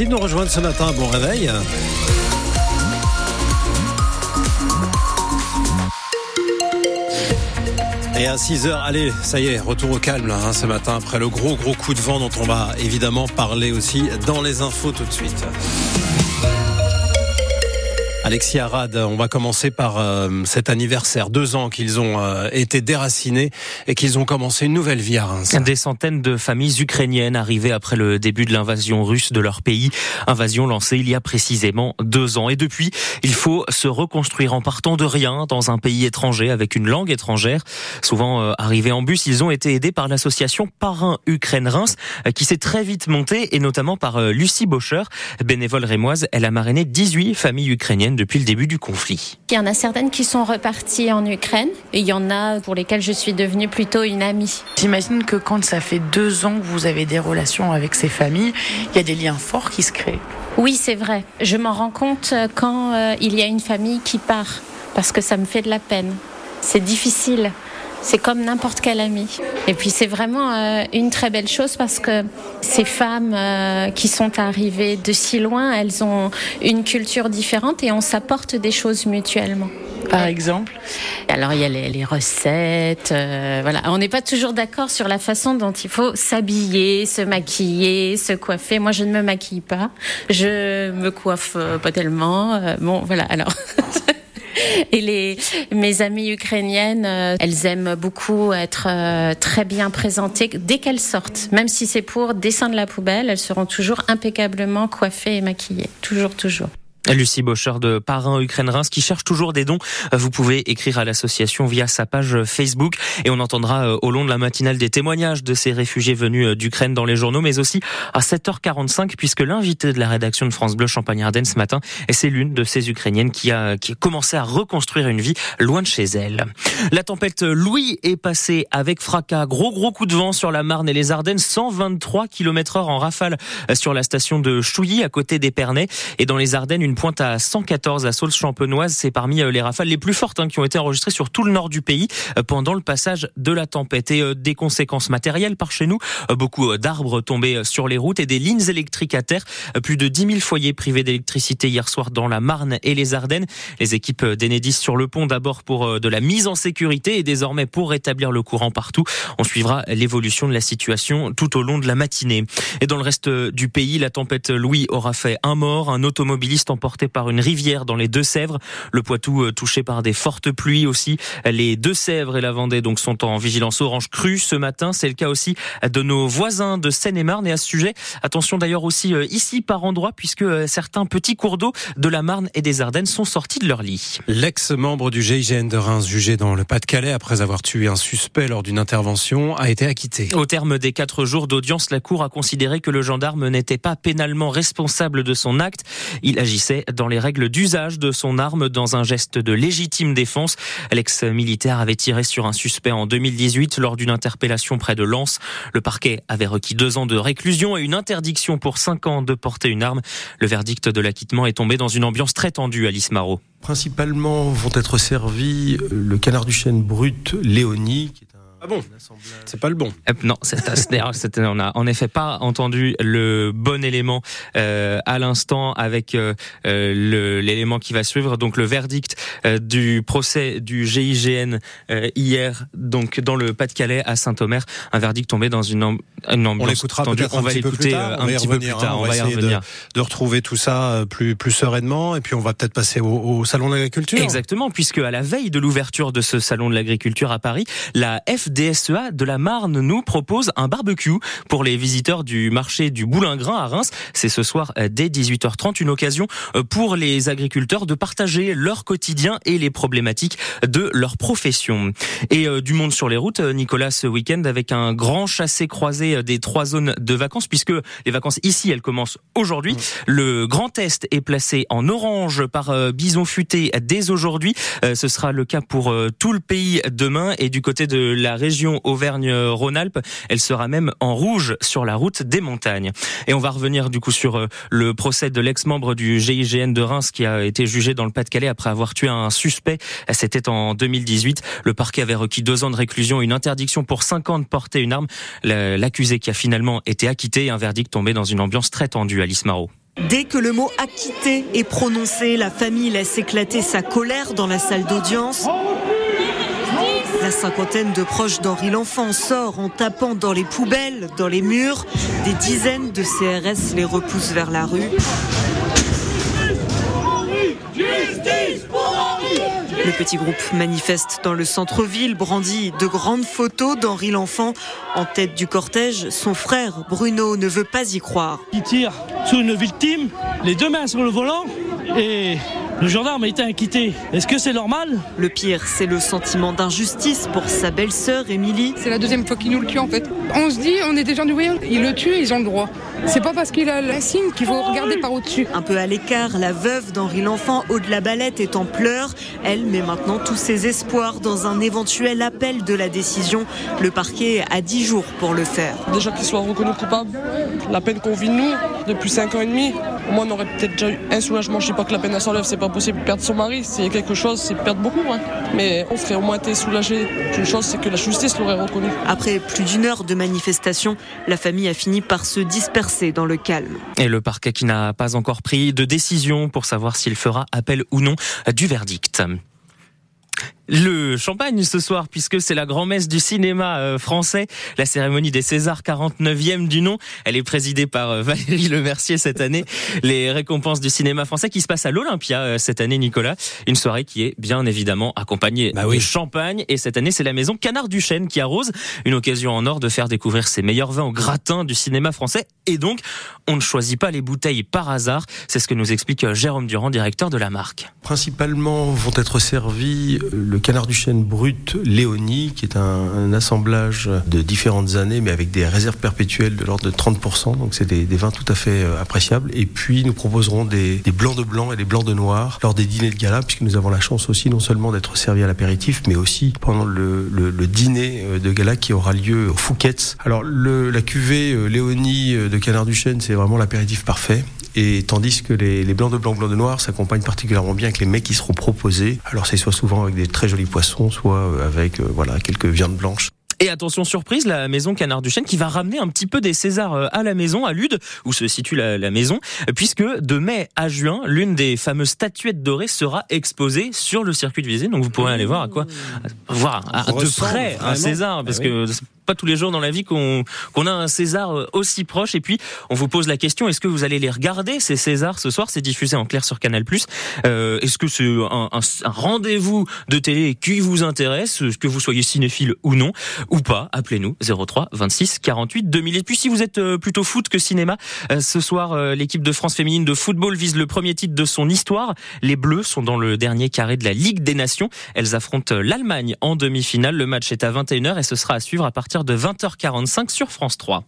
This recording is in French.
Merci de nous rejoindre ce matin. Bon réveil. Et à 6h, allez, ça y est, retour au calme hein, ce matin après le gros gros coup de vent dont on va évidemment parler aussi dans les infos tout de suite. Alexis Arad, on va commencer par euh, cet anniversaire. Deux ans qu'ils ont euh, été déracinés et qu'ils ont commencé une nouvelle vie à Reims. Des centaines de familles ukrainiennes arrivées après le début de l'invasion russe de leur pays. Invasion lancée il y a précisément deux ans. Et depuis, il faut se reconstruire en partant de rien dans un pays étranger avec une langue étrangère. Souvent euh, arrivés en bus, ils ont été aidés par l'association Parrain Ukraine-Reims qui s'est très vite montée et notamment par Lucie Bocher, bénévole rémoise. Elle a marrainé 18 familles ukrainiennes depuis le début du conflit. Il y en a certaines qui sont reparties en Ukraine et il y en a pour lesquelles je suis devenue plutôt une amie. J'imagine que quand ça fait deux ans que vous avez des relations avec ces familles, il y a des liens forts qui se créent. Oui, c'est vrai. Je m'en rends compte quand euh, il y a une famille qui part parce que ça me fait de la peine. C'est difficile. C'est comme n'importe quel ami. Et puis c'est vraiment euh, une très belle chose parce que ces femmes euh, qui sont arrivées de si loin, elles ont une culture différente et on s'apporte des choses mutuellement. Par exemple Alors il y a les, recettes, euh, voilà. On n'est pas toujours d'accord sur la façon dont il faut s'habiller, se maquiller, se coiffer. Moi, je ne me maquille pas, je me coiffe pas tellement. bon, voilà. Alors. Et les, mes amies ukrainiennes, euh, elles aiment beaucoup être euh, très bien présentées dès qu'elles sortent. Même si c'est pour descendre la poubelle, elles seront toujours impeccablement coiffées et maquillées. Toujours, toujours. Lucie Bocher de Parrain Ukraine Reims qui cherche toujours des dons. Vous pouvez écrire à l'association via sa page Facebook et on entendra euh, au long de la matinale des témoignages de ces réfugiés venus euh, d'Ukraine dans les journaux, mais aussi à 7h45 puisque l'invité de la rédaction de France Bleu Champagne-Ardenne ce matin, c'est l'une de ces Ukrainiennes qui a, qui a commencé à reconstruire une vie loin de chez elle. La tempête Louis est passée avec fracas. Gros gros coup de vent sur la Marne et les Ardennes, 123 km heure en rafale euh, sur la station de Chouilly à côté d'Épernay et dans les Ardennes une pointe à 114 à Saulce-Champenoise. C'est parmi euh, les rafales les plus fortes hein, qui ont été enregistrées sur tout le nord du pays euh, pendant le passage de la tempête. Et euh, des conséquences matérielles par chez nous, beaucoup d'arbres tombés sur les routes et des lignes électriques à terre. Plus de 10 000 foyers privés d'électricité hier soir dans la Marne et les Ardennes. Les équipes d'Enedis sur le pont d'abord pour de la mise en sécurité et désormais pour rétablir le courant partout. On suivra l'évolution de la situation tout au long de la matinée. Et dans le reste du pays, la tempête Louis aura fait un mort, un automobiliste emporté porté par une rivière dans les Deux-Sèvres. Le Poitou euh, touché par des fortes pluies aussi. Les Deux-Sèvres et la Vendée donc sont en vigilance orange crue ce matin. C'est le cas aussi de nos voisins de Seine-et-Marne. Et à ce sujet, attention d'ailleurs aussi euh, ici par endroit puisque euh, certains petits cours d'eau de la Marne et des Ardennes sont sortis de leur lit. L'ex-membre du GIGN de Reims jugé dans le Pas-de-Calais après avoir tué un suspect lors d'une intervention a été acquitté. Au terme des quatre jours d'audience, la Cour a considéré que le gendarme n'était pas pénalement responsable de son acte. Il agissait dans les règles d'usage de son arme dans un geste de légitime défense. L'ex-militaire avait tiré sur un suspect en 2018 lors d'une interpellation près de Lens. Le parquet avait requis deux ans de réclusion et une interdiction pour cinq ans de porter une arme. Le verdict de l'acquittement est tombé dans une ambiance très tendue à Lismaro. Principalement vont être servis le canard du chêne brut Léonie, ah bon C'est pas le bon. Euh, non, on n'a en effet pas entendu le bon élément euh, à l'instant avec euh, l'élément qui va suivre. Donc le verdict du procès du GIGN hier, donc dans le Pas-de-Calais à Saint-Omer, un verdict tombé dans une, une ambiance on l'écoutera peut-être on va l'écouter un petit peu plus tard. on, va, y revenir. De, retrouver tout ça plus plus sereinement et puis on va peut-être passer au, au salon de l'agriculture. Exactement, puisque à la veille de l'ouverture de ce salon de l'agriculture à Paris, la F DSEA de la Marne nous propose un barbecue pour les visiteurs du marché du Boulingrin à Reims. C'est ce soir euh, dès 18h30 une occasion euh, pour les agriculteurs de partager leur quotidien et les problématiques de leur profession. Et euh, du monde sur les routes, Nicolas, ce week-end avec un grand chassé-croisé des trois zones de vacances puisque les vacances ici, elles commencent aujourd'hui. Le Grand Est est placé en orange par Bison Futé dès aujourd'hui. Ce sera le cas pour tout le pays demain et du côté de la région Auvergne-Rhône-Alpes. Elle sera même en rouge sur la route des montagnes. Et on va revenir du coup sur euh, le procès de l'ex-membre du GIGN de Reims qui a été jugé dans le Pas-de-Calais après avoir tué un suspect. C'était en 2018. Le parquet avait requis deux ans de réclusion, une interdiction pour cinq ans de porter une arme. L'accusé qui a finalement été acquitté, un verdict tombé dans une ambiance très tendue à Lismaro. Dès que le mot acquitté est prononcé, la famille laisse éclater sa colère dans la salle d'audience. La cinquantaine de proches d'Henri L'Enfant sort en tapant dans les poubelles, dans les murs. Des dizaines de CRS les repoussent vers la rue. Le petit groupe manifeste dans le centre-ville, brandit de grandes photos d'Henri L'Enfant. En tête du cortège, son frère Bruno ne veut pas y croire. Il tire sur une victime, les deux mains sur le volant, et le gendarme a été inquiété. Est-ce que c'est normal? Le pire, c'est le sentiment d'injustice pour sa belle-sœur Émilie. C'est la deuxième fois qu'il nous le tue en fait. On se dit, on est des gens du voyant, ils le tuent, ils ont le droit. C'est pas parce qu'il a l'insigne qu'il faut regarder par au-dessus. Un peu à l'écart, la veuve d'Henri L'Enfant, Aude la Balette, est en pleurs. Elle met maintenant tous ses espoirs dans un éventuel appel de la décision. Le parquet a 10 jours pour le faire. Déjà qu'il soit reconnu coupable, la peine qu'on vit nous depuis 5 ans et demi, au moins on aurait peut-être déjà eu un soulagement. Je sais pas que la peine à s'enlève, c'est pas possible. Perdre son mari, c'est quelque chose, c'est perdre beaucoup. Hein. Mais on serait au moins été soulagé d'une chose, c'est que la justice l'aurait reconnu. Après plus d'une heure de manifestation, la famille a fini par se disperser dans le calme. Et le parquet qui n'a pas encore pris de décision pour savoir s'il fera appel ou non du verdict le champagne ce soir puisque c'est la grand-messe du cinéma euh, français, la cérémonie des Césars 49e du nom. Elle est présidée par euh, Valérie Lemercier cette année. Les récompenses du cinéma français qui se passent à l'Olympia euh, cette année, Nicolas. Une soirée qui est bien évidemment accompagnée bah de champagne et cette année c'est la maison Canard Duchesne qui arrose. Une occasion en or de faire découvrir ses meilleurs vins au gratin du cinéma français et donc on ne choisit pas les bouteilles par hasard. C'est ce que nous explique Jérôme Durand, directeur de la marque. Principalement vont être servis le canard du chêne brut Léonie, qui est un, assemblage de différentes années, mais avec des réserves perpétuelles de l'ordre de 30%. Donc c'est des, vins tout à fait euh, appréciables. Et puis nous proposerons des, blancs de blanc et des blancs de noir lors des dîners de gala, puisque nous avons la chance aussi non seulement d'être servis à l'apéritif, mais aussi pendant le, dîner euh, de gala qui aura lieu au Fouquet's. Alors la cuvée euh, Léonie de Canard du Chêne, c'est vraiment l'apéritif parfait. Et tandis que les, blancs de blanc, blancs de noir s'accompagnent particulièrement bien avec les mets qui seront proposés. Alors c'est soit souvent avec des très jolis poissons, soit euh, avec euh, voilà quelques viandes blanches. Et attention surprise, la maison Canard Duchesne qui va ramener un petit peu des Césars euh, à la maison, à Lude, où se situe la, maison, puisque de mai à juin, l'une des fameuses statuettes dorées sera exposée sur le circuit de visée. Donc vous pourrez aller voir à quoi, voir de près un César, parce ah que tous les jours dans la vie qu'on a un César euh, aussi proche. Et puis, on vous pose la question est-ce que vous allez les regarder ces Césars ce soir? C'est diffusé en clair sur Canal+. Euh, est-ce que c'est un, un, rendez-vous de télé qui vous intéresse, que vous soyez cinéphile ou non, ou pas Appelez-nous 03 26 48 2000. Et puis, si vous êtes euh, plutôt foot que cinéma, euh, ce soir, l'équipe de France féminine de football vise le premier titre de son histoire. Les Bleus sont dans le dernier carré de la Ligue des Nations. Elles affrontent l'Allemagne en demi-finale. Le match est à 21h et ce sera à suivre à de 20h45 sur France 3.